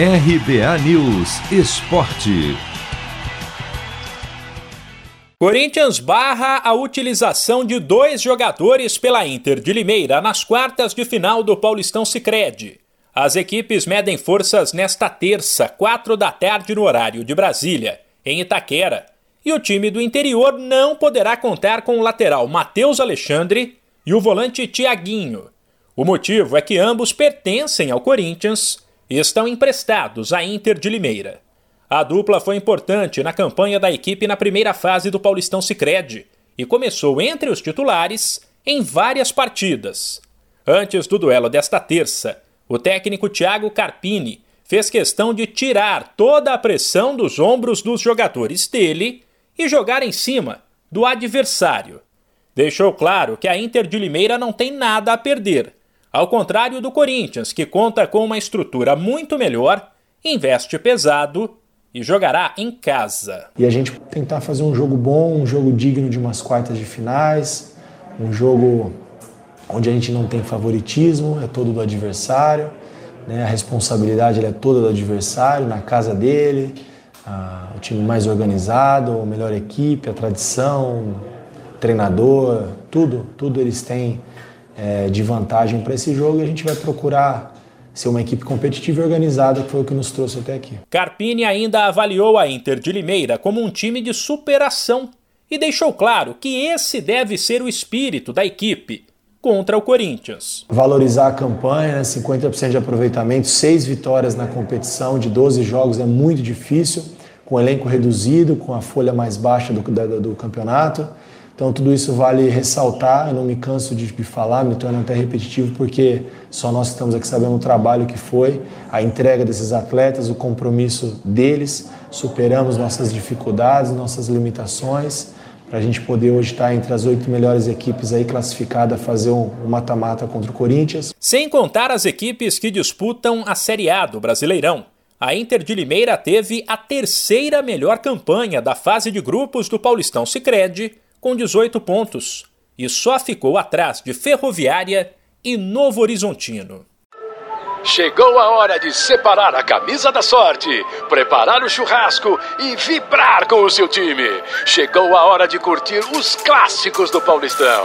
RBA News Esporte. Corinthians barra a utilização de dois jogadores pela Inter de Limeira nas quartas de final do Paulistão Sicredi. As equipes medem forças nesta terça, quatro da tarde no horário de Brasília, em Itaquera. E o time do interior não poderá contar com o lateral Matheus Alexandre e o volante Tiaguinho. O motivo é que ambos pertencem ao Corinthians estão emprestados à Inter de Limeira. A dupla foi importante na campanha da equipe na primeira fase do Paulistão Sicredi e começou entre os titulares em várias partidas. Antes do duelo desta terça, o técnico Thiago Carpini fez questão de tirar toda a pressão dos ombros dos jogadores dele e jogar em cima do adversário. Deixou claro que a Inter de Limeira não tem nada a perder ao contrário do Corinthians, que conta com uma estrutura muito melhor, investe pesado e jogará em casa. E a gente tentar fazer um jogo bom, um jogo digno de umas quartas de finais, um jogo onde a gente não tem favoritismo, é todo do adversário, né? a responsabilidade é toda do adversário, na casa dele, a, o time mais organizado, a melhor equipe, a tradição, treinador, tudo, tudo eles têm é, de vantagem para esse jogo e a gente vai procurar ser uma equipe competitiva e organizada, que foi o que nos trouxe até aqui. Carpini ainda avaliou a Inter de Limeira como um time de superação e deixou claro que esse deve ser o espírito da equipe contra o Corinthians. Valorizar a campanha, né? 50% de aproveitamento, seis vitórias na competição de 12 jogos é muito difícil, com o elenco reduzido, com a folha mais baixa do, do, do campeonato. Então, tudo isso vale ressaltar, eu não me canso de falar, me torno até repetitivo, porque só nós estamos aqui sabendo o trabalho que foi, a entrega desses atletas, o compromisso deles, superamos nossas dificuldades, nossas limitações, para a gente poder hoje estar entre as oito melhores equipes aí classificadas a fazer um mata-mata contra o Corinthians. Sem contar as equipes que disputam a Série A do Brasileirão. A Inter de Limeira teve a terceira melhor campanha da fase de grupos do Paulistão Sicredi com 18 pontos e só ficou atrás de Ferroviária e Novo Horizontino. Chegou a hora de separar a camisa da sorte, preparar o churrasco e vibrar com o seu time. Chegou a hora de curtir os clássicos do Paulistão.